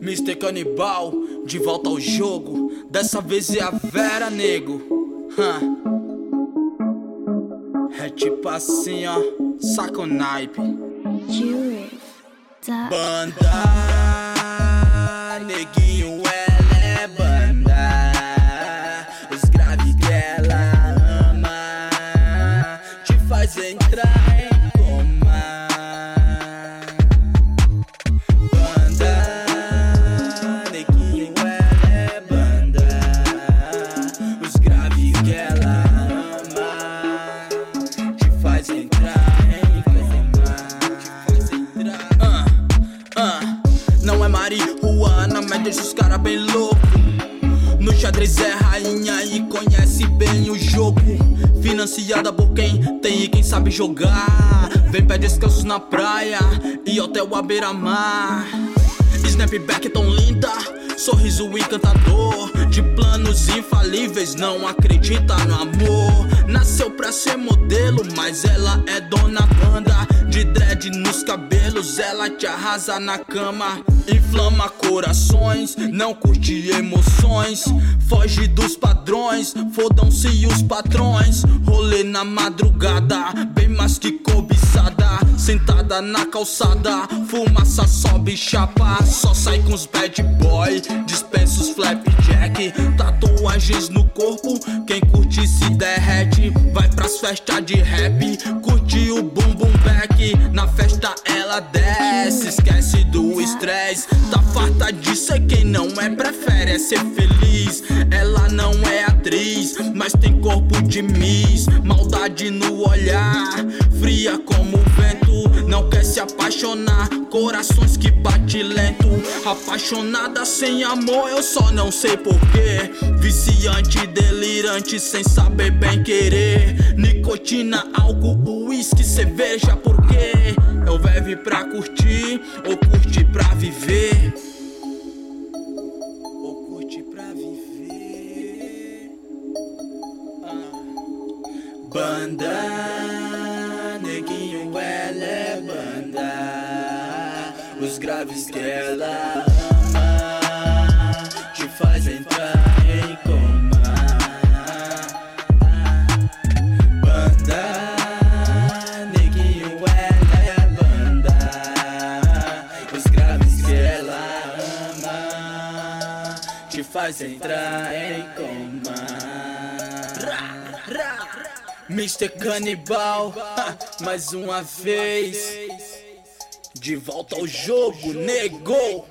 Mr. Canibal, de volta ao jogo. Dessa vez é a Vera, nego. É tipo assim, ó. Saca o naipe. Banda, neguinho, ela é banda. Os graves que marihuana, mas deixa os cara bem louco. No xadrez é rainha e conhece bem o jogo. Financiada por quem tem e quem sabe jogar. Vem pé descanso na praia e hotel à beira-mar. Snapback tão linda, sorriso encantador. De planos infalíveis, não acredita no amor. Nasceu pra ser modelo, mas ela é dona banda. De dread nos cabelos, ela te arrasa na cama. Inflama corações, não curte emoções. Foge dos padrões, fodam-se os patrões. Rolê na madrugada, bem mais que cobiçada. Sentada na calçada, fumaça sobe chapa. Só sai com os bad boy, dispensa os flapjack. Tatuagens no corpo, quem curte se derrete. Vai pras festas de rap, curte o boom boom back. Na festa ela desce, esquece do estresse. Tá farta de ser quem não é, prefere é ser feliz. Ela não é atriz, mas tem corpo de miss. Maldade no olhar, fria como o vento. Não quer se apaixonar, corações que bate lento. Apaixonada sem amor, eu só não sei porquê. Viciante, delirante, sem saber bem querer. Nicotina, álcool, uísque, cerveja, por quê? Eu bebe pra curtir ou curte pra viver? Ou curte pra viver? Banda, Graves que ela ama te faz entrar em coma. Banda, neguinho, ela é banda. Os graves que ela ama te faz entrar em coma. Mr. Canibal, ha, mais uma vez. De volta ao jogo, negou.